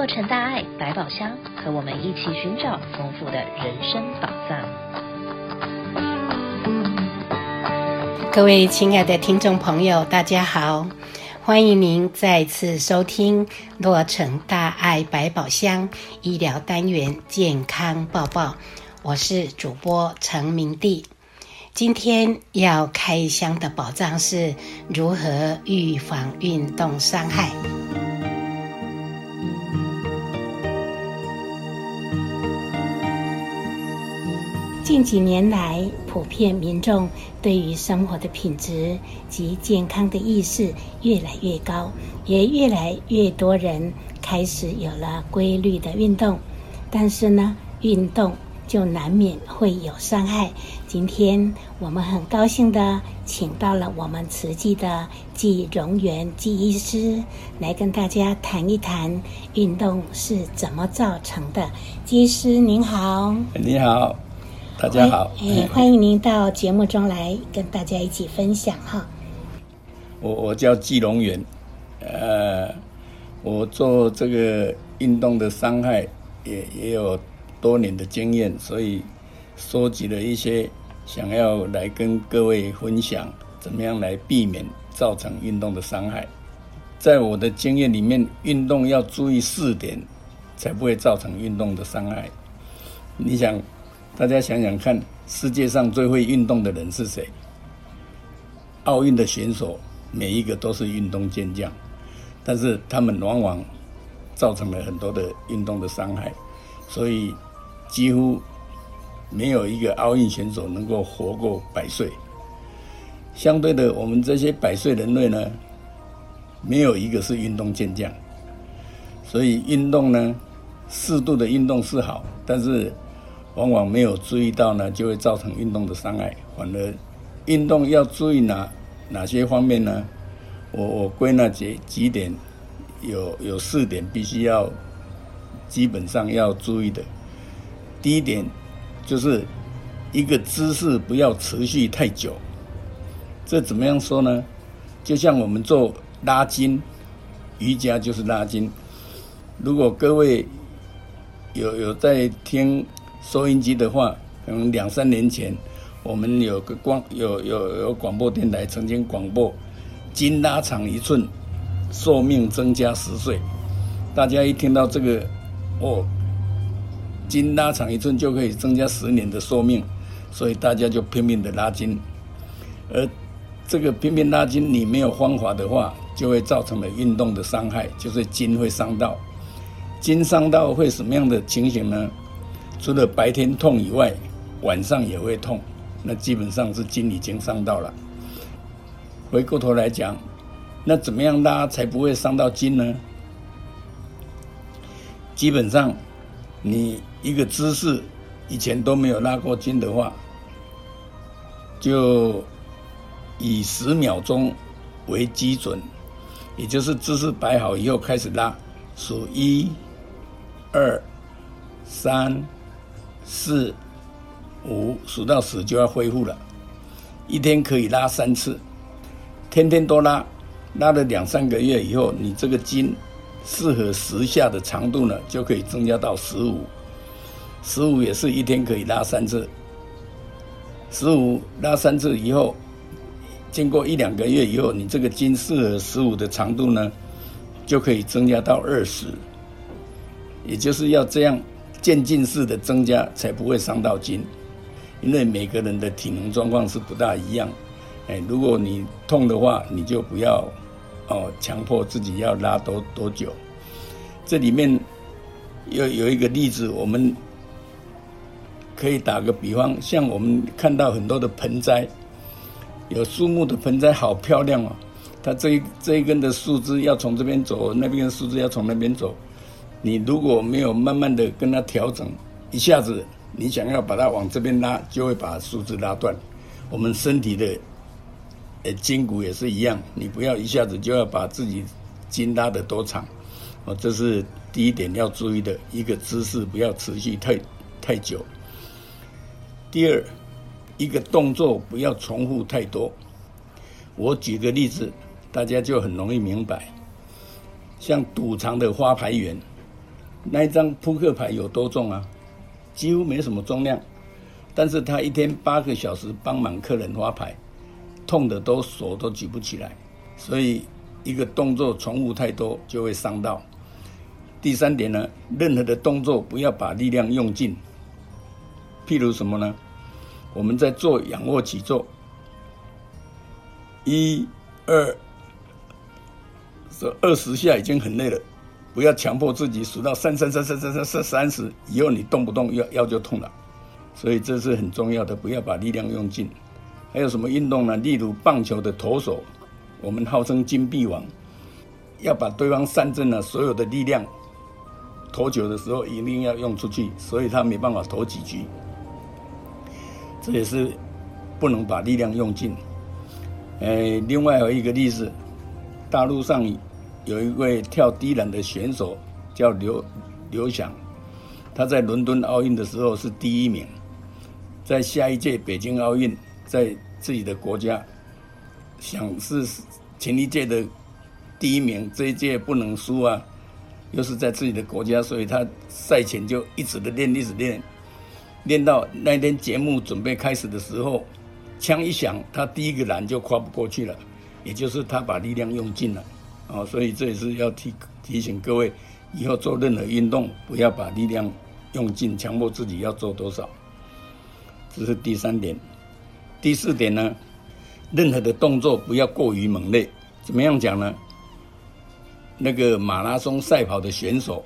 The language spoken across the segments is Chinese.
洛城大爱百宝箱，和我们一起寻找丰富的人生宝藏。各位亲爱的听众朋友，大家好，欢迎您再次收听洛城大爱百宝箱医疗单元健康报报，我是主播陈明娣。今天要开箱的宝藏是如何预防运动伤害。近几年来，普遍民众对于生活的品质及健康的意识越来越高，也越来越多人开始有了规律的运动。但是呢，运动就难免会有伤害。今天我们很高兴的请到了我们慈济的纪荣元纪医师来跟大家谈一谈运动是怎么造成的。纪医师您好，你好。大家好，哎，欢迎您到节目中来跟大家一起分享哈。我我叫季龙元，呃，我做这个运动的伤害也也有多年的经验，所以收集了一些想要来跟各位分享，怎么样来避免造成运动的伤害。在我的经验里面，运动要注意四点，才不会造成运动的伤害。你想？大家想想看，世界上最会运动的人是谁？奥运的选手每一个都是运动健将，但是他们往往造成了很多的运动的伤害，所以几乎没有一个奥运选手能够活过百岁。相对的，我们这些百岁人类呢，没有一个是运动健将。所以运动呢，适度的运动是好，但是。往往没有注意到呢，就会造成运动的伤害。反而，运动要注意哪哪些方面呢？我我归纳几几点，有有四点必须要基本上要注意的。第一点就是一个姿势不要持续太久。这怎么样说呢？就像我们做拉筋，瑜伽就是拉筋。如果各位有有在听。收音机的话，可能两三年前，我们有个广有有有广播电台曾经广播，筋拉长一寸，寿命增加十岁。大家一听到这个，哦，筋拉长一寸就可以增加十年的寿命，所以大家就拼命的拉筋。而这个拼命拉筋，你没有方法的话，就会造成了运动的伤害，就是筋会伤到。筋伤到会什么样的情形呢？除了白天痛以外，晚上也会痛，那基本上是筋已经伤到了。回过头来讲，那怎么样拉才不会伤到筋呢？基本上，你一个姿势以前都没有拉过筋的话，就以十秒钟为基准，也就是姿势摆好以后开始拉，数一、二、三。四、五数到十就要恢复了，一天可以拉三次，天天都拉，拉了两三个月以后，你这个筋适合十下的长度呢，就可以增加到十五，十五也是一天可以拉三次，十五拉三次以后，经过一两个月以后，你这个筋适合十五的长度呢，就可以增加到二十，也就是要这样。渐进式的增加才不会伤到筋，因为每个人的体能状况是不大一样。哎，如果你痛的话，你就不要哦，强迫自己要拉多多久。这里面有有一个例子，我们可以打个比方，像我们看到很多的盆栽，有树木的盆栽好漂亮哦，它这一这一根的树枝要从这边走，那边的树枝要从那边走。你如果没有慢慢的跟它调整，一下子你想要把它往这边拉，就会把树枝拉断。我们身体的呃筋骨也是一样，你不要一下子就要把自己筋拉得多长。哦，这是第一点要注意的一个姿势，不要持续太太久。第二，一个动作不要重复太多。我举个例子，大家就很容易明白。像赌场的发牌员。那一张扑克牌有多重啊？几乎没什么重量，但是他一天八个小时帮忙客人发牌，痛的都手都举不起来。所以一个动作重复太多就会伤到。第三点呢，任何的动作不要把力量用尽。譬如什么呢？我们在做仰卧起坐，一、二，这二十下已经很累了。不要强迫自己数到三三三三三三三三十，以后你动不动腰腰就痛了，所以这是很重要的，不要把力量用尽。还有什么运动呢？例如棒球的投手，我们号称金臂王，要把对方三振了，所有的力量投球的时候一定要用出去，所以他没办法投几局。这也是不能把力量用尽。哎，另外有一个例子，大陆上。有一位跳低栏的选手叫刘刘翔，他在伦敦奥运的时候是第一名，在下一届北京奥运，在自己的国家想是前一届的第一名，这一届不能输啊，又是在自己的国家，所以他赛前就一直的练，一直练，练到那天节目准备开始的时候，枪一响，他第一个栏就跨不过去了，也就是他把力量用尽了。哦，所以这也是要提提醒各位，以后做任何运动，不要把力量用尽，强迫自己要做多少。这是第三点。第四点呢，任何的动作不要过于猛烈。怎么样讲呢？那个马拉松赛跑的选手，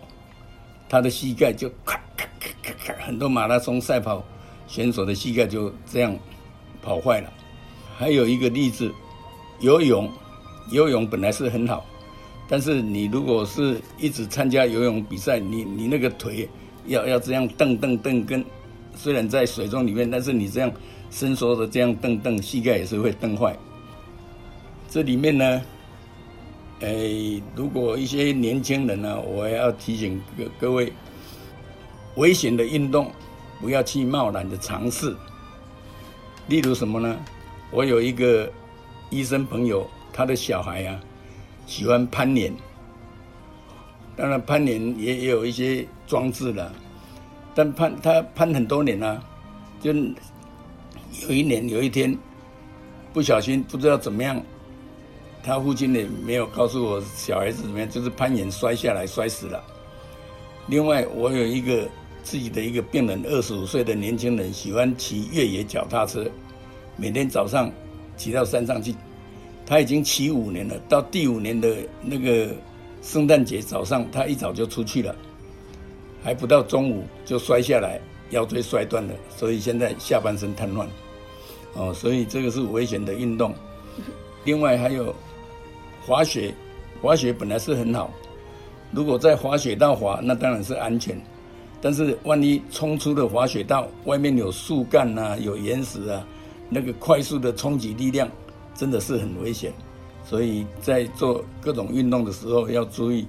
他的膝盖就咔咔咔咔咔，很多马拉松赛跑选手的膝盖就这样跑坏了。还有一个例子，游泳，游泳本来是很好。但是你如果是一直参加游泳比赛，你你那个腿要要这样蹬蹬蹬，跟虽然在水中里面，但是你这样伸缩的这样蹬蹬，膝盖也是会蹬坏。这里面呢，哎，如果一些年轻人呢，我要提醒各各位，危险的运动不要去贸然的尝试。例如什么呢？我有一个医生朋友，他的小孩啊。喜欢攀岩，当然攀岩也也有一些装置了，但攀他攀很多年了，就有一年有一天不小心不知道怎么样，他父亲也没有告诉我小孩子怎么样，就是攀岩摔下来摔死了。另外，我有一个自己的一个病人，二十五岁的年轻人，喜欢骑越野脚踏车，每天早上骑到山上去。他已经骑五年了，到第五年的那个圣诞节早上，他一早就出去了，还不到中午就摔下来，腰椎摔断了，所以现在下半身瘫痪。哦，所以这个是危险的运动。另外还有滑雪，滑雪本来是很好，如果在滑雪道滑，那当然是安全。但是万一冲出了滑雪道，外面有树干啊，有岩石啊，那个快速的冲击力量。真的是很危险，所以在做各种运动的时候要注意。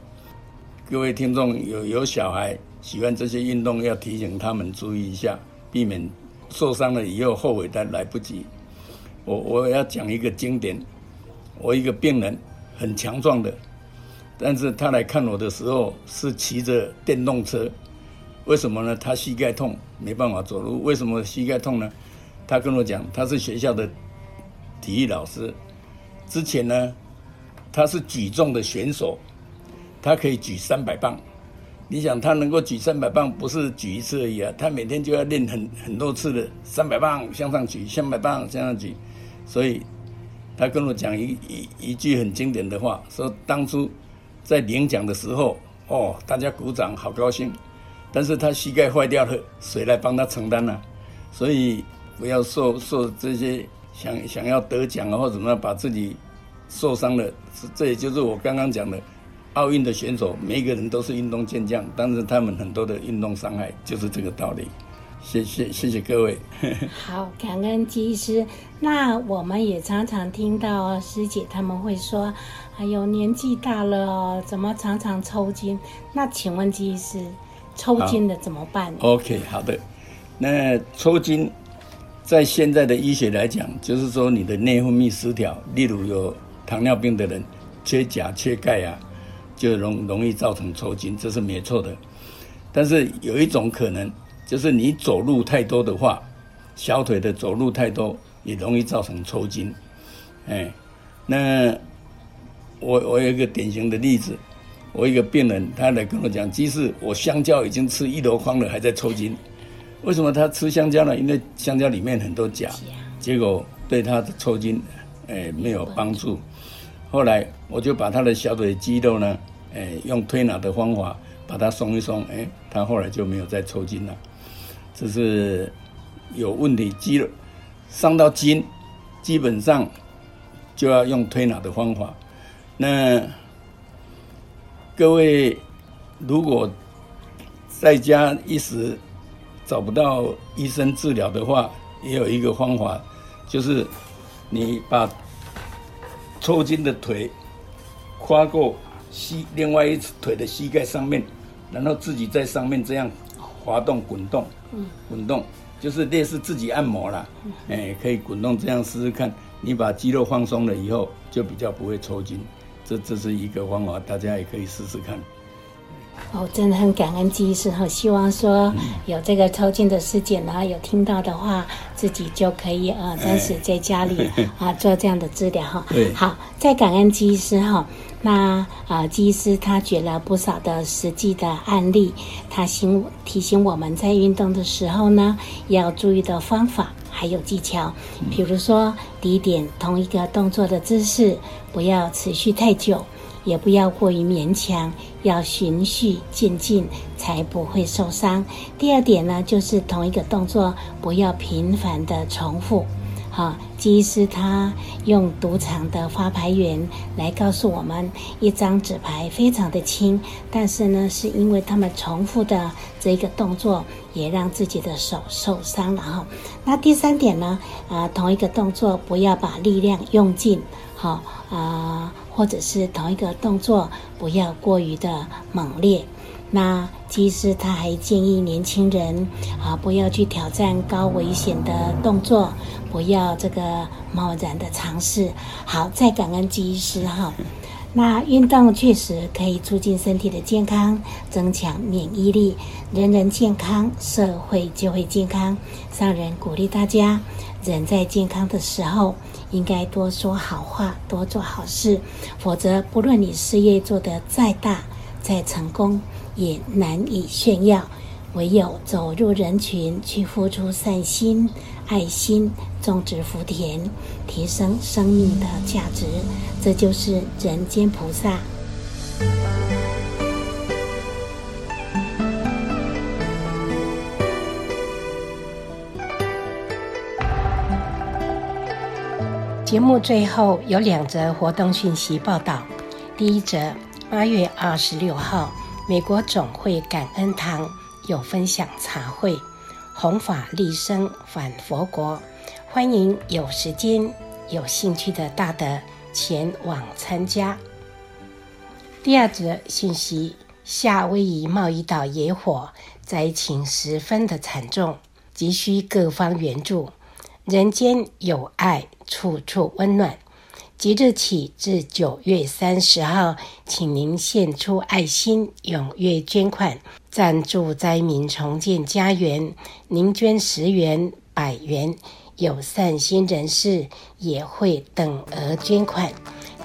各位听众有有小孩喜欢这些运动，要提醒他们注意一下，避免受伤了以后后悔但来不及。我我要讲一个经典，我一个病人很强壮的，但是他来看我的时候是骑着电动车，为什么呢？他膝盖痛，没办法走路。为什么膝盖痛呢？他跟我讲，他是学校的。体育老师之前呢，他是举重的选手，他可以举三百磅。你想他能够举三百磅，不是举一次而已啊，他每天就要练很很多次的三百磅向上举，三百磅向上举。所以他跟我讲一一一句很经典的话，说当初在领奖的时候，哦，大家鼓掌好高兴，但是他膝盖坏掉了，谁来帮他承担呢？所以不要受受这些。想想要得奖啊，或怎么样，把自己受伤了，这也就是我刚刚讲的，奥运的选手，每一个人都是运动健将，但是他们很多的运动伤害就是这个道理。谢谢谢谢各位。好，感恩姬医师。那我们也常常听到师姐他们会说，哎呦，年纪大了哦，怎么常常抽筋？那请问姬医师，抽筋的怎么办？OK，好的，那抽筋。在现在的医学来讲，就是说你的内分泌失调，例如有糖尿病的人缺钾、缺钙啊，就容容易造成抽筋，这是没错的。但是有一种可能，就是你走路太多的话，小腿的走路太多也容易造成抽筋。哎，那我我有一个典型的例子，我一个病人他来跟我讲，即使我香蕉已经吃一箩筐了，还在抽筋。为什么他吃香蕉呢？因为香蕉里面很多钾，结果对他的抽筋，哎，没有帮助。后来我就把他的小腿肌肉呢，哎，用推拿的方法。把它松一松，哎，他后来就没有再抽筋了。这是有问题，肌肉伤到筋，基本上就要用推拿的方法。那各位如果在家一时找不到医生治疗的话，也有一个方法，就是你把抽筋的腿跨过膝，另外一只腿的膝盖上面。然后自己在上面这样滑动、滚动，滚动就是类似自己按摩啦，哎，可以滚动这样试试看。你把肌肉放松了以后，就比较不会抽筋。这这是一个方法，大家也可以试试看。哦，真的很感恩季医师哈，希望说有这个抽筋的事件呢，有听到的话，自己就可以呃，暂时在家里 啊做这样的治疗哈。对，好，在感恩季医师哈。那呃，季医师他举了不少的实际的案例，他醒提醒我们在运动的时候呢，要注意的方法还有技巧。比如说，第一点，同一个动作的姿势不要持续太久，也不要过于勉强，要循序渐进，才不会受伤。第二点呢，就是同一个动作不要频繁的重复。好，季医师他用赌场的发牌员来告诉我们，一张纸牌非常的轻，但是呢，是因为他们重复的这个动作，也让自己的手受伤了哈。那第三点呢，啊，同一个动作不要把力量用尽，啊，或者是同一个动作不要过于的猛烈。那其实他还建议年轻人啊，不要去挑战高危险的动作，不要这个贸然的尝试。好，再感恩医师哈。那运动确实可以促进身体的健康，增强免疫力。人人健康，社会就会健康。上人鼓励大家，人在健康的时候，应该多说好话，多做好事，否则不论你事业做得再大、再成功。也难以炫耀，唯有走入人群，去付出善心、爱心，种植福田，提升生命的价值，这就是人间菩萨。节目最后有两则活动讯息报道，第一则，八月二十六号。美国总会感恩堂有分享茶会，弘法利生返佛国，欢迎有时间、有兴趣的大德前往参加。第二则信息：夏威夷贸易岛野火灾情十分的惨重，急需各方援助。人间有爱，处处温暖。即日起至九月三十号，请您献出爱心，踊跃捐款，赞助灾民重建家园。您捐十元、百元，有善心人士也会等额捐款。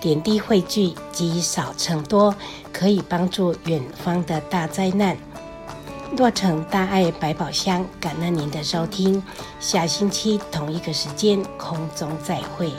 点滴汇聚，积少成多，可以帮助远方的大灾难。洛城大爱百宝箱，感恩您的收听，下星期同一个时间空中再会。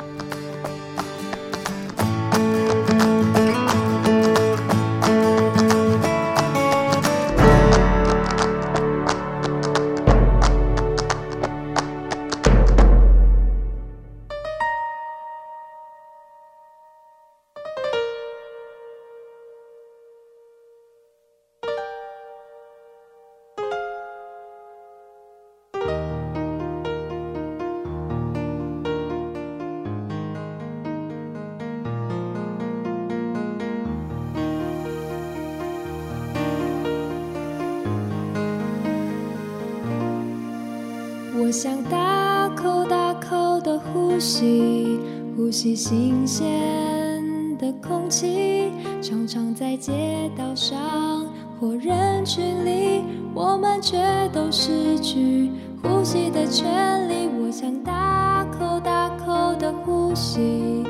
街道上或人群里，我们却都失去呼吸的权利。我想大口大口的呼吸，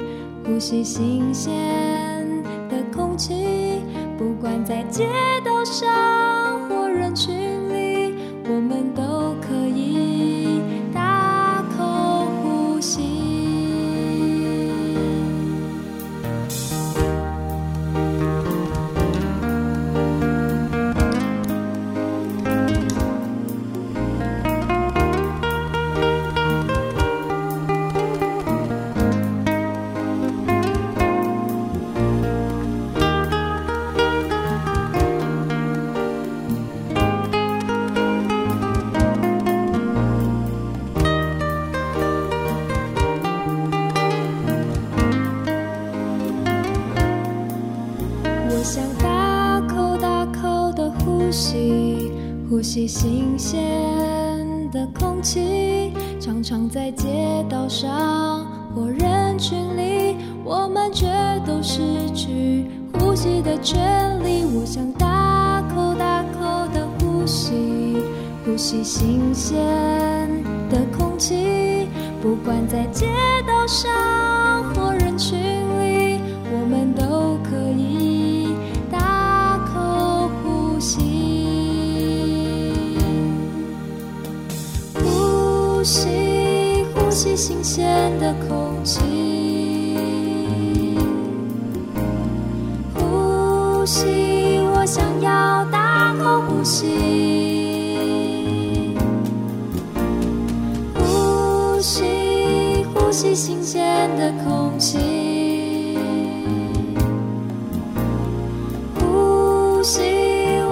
呼吸新鲜的空气，不管在街道上或人群里，我们都呼吸新鲜的空气，常常在街道上或人群里，我们却都失去呼吸的权利。我想大口大口的呼吸，呼吸新鲜的空气，不管在街新鲜的空气。呼吸，我想要大口呼吸。呼吸，呼吸新鲜的空气。呼吸，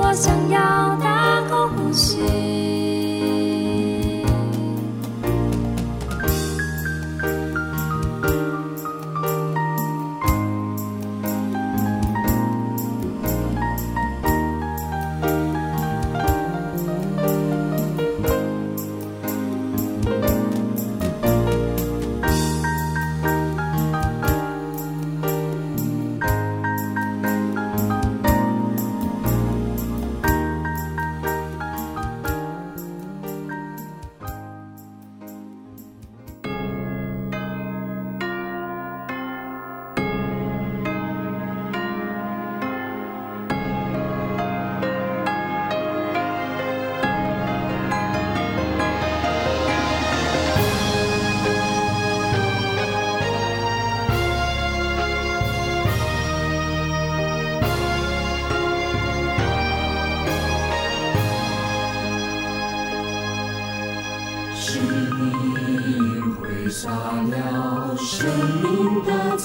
我想要大口呼吸。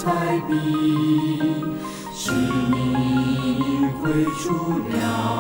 彩笔是你绘出了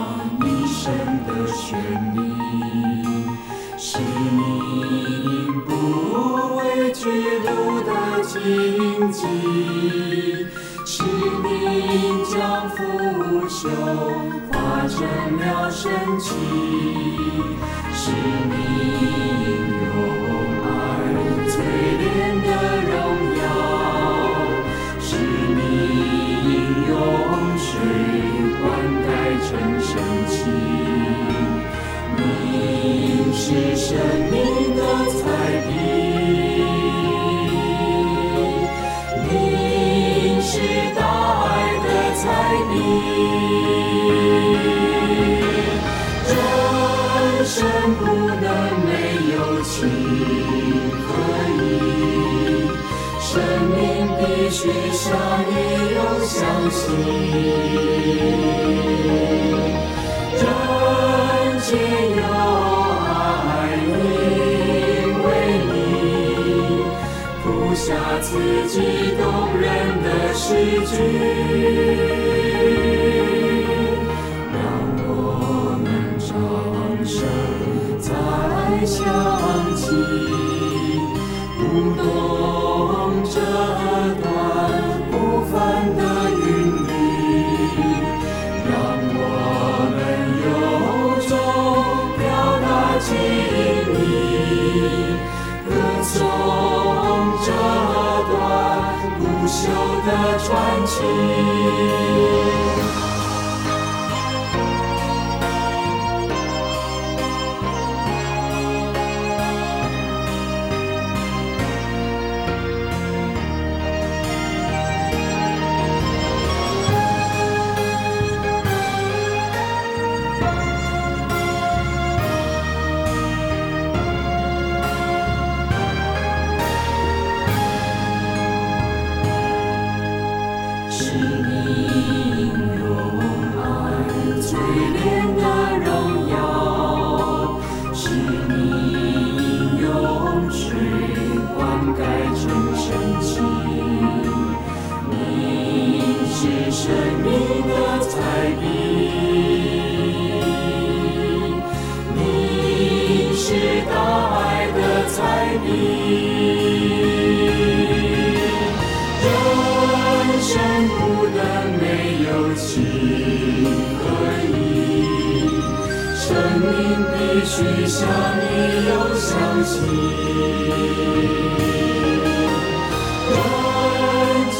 命必须向你有相信。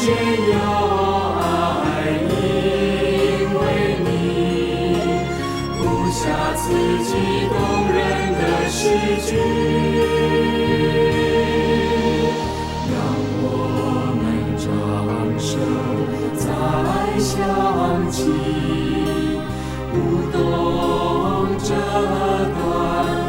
也有爱，因为你谱下此激动人的诗句，让我们掌声再响起，这段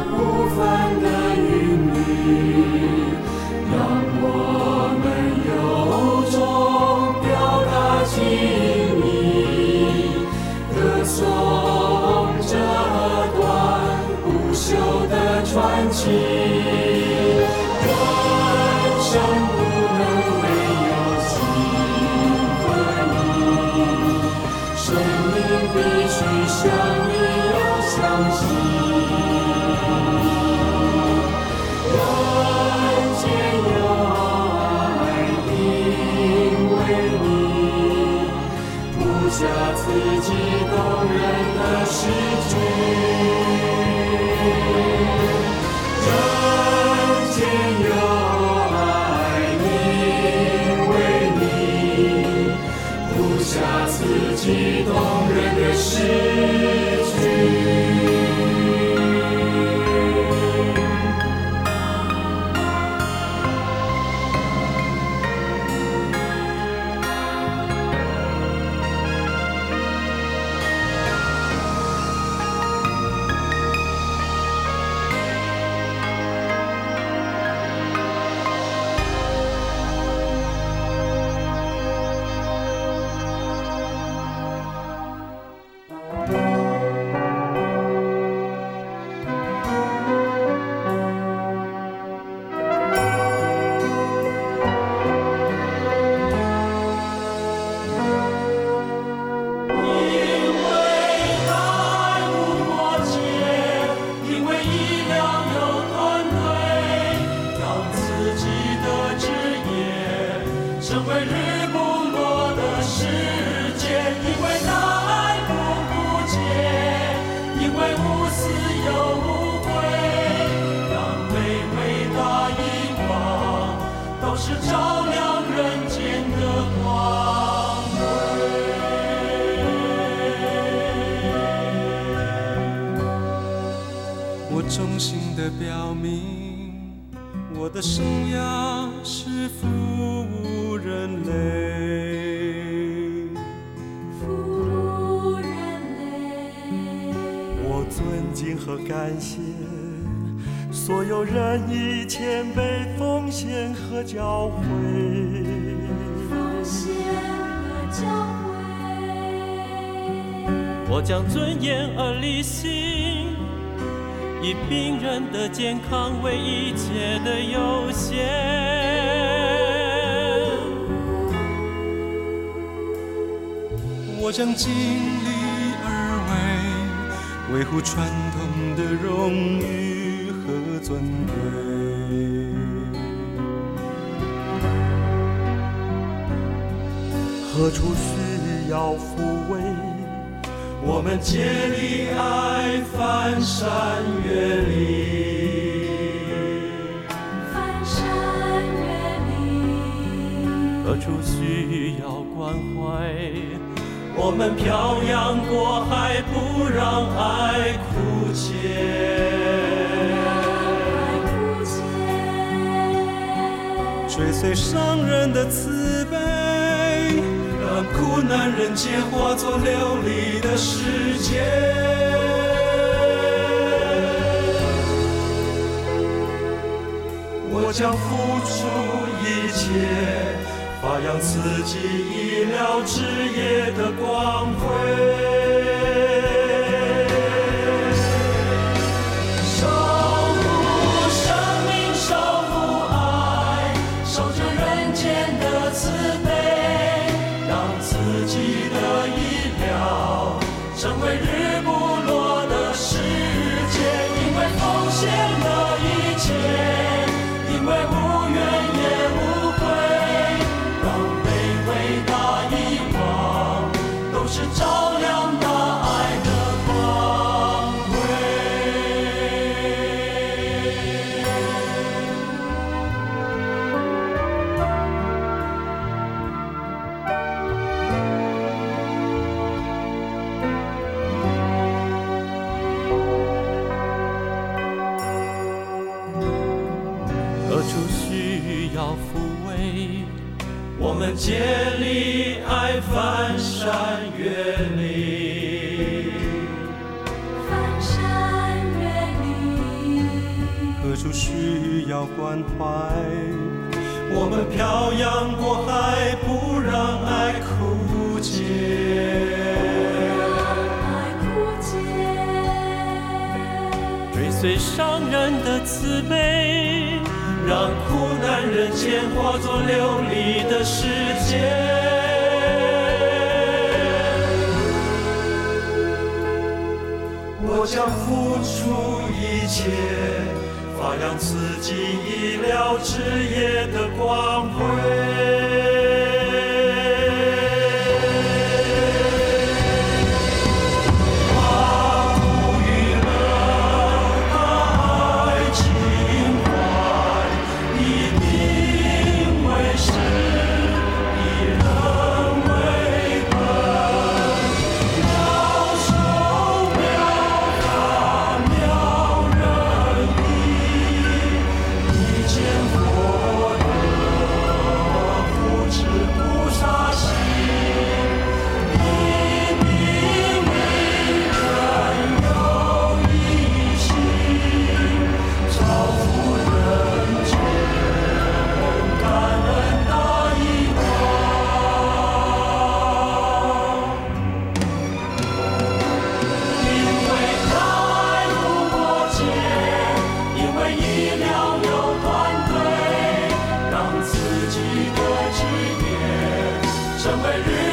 我尊敬和感谢所有人以前被奉献和教诲，奉献和教诲。我将尊严而立信，以病人的健康为一切的优先。我将尽力而为，维护传统的荣誉和尊贵。何处需要抚慰？我们竭力爱，翻山越岭，翻山越岭。何处需要关怀？我们漂洋过海，不让爱枯竭，追随上人的慈。苦难人间化作流丽的世界。我将付出一切，发扬自己医疗之业的光辉。关怀？我们漂洋过海，不让爱枯竭。追随上人的慈悲，让苦难人间化作流离的世界。我将付出一切，发扬自己意料之夜的光辉。值得几年，成为日。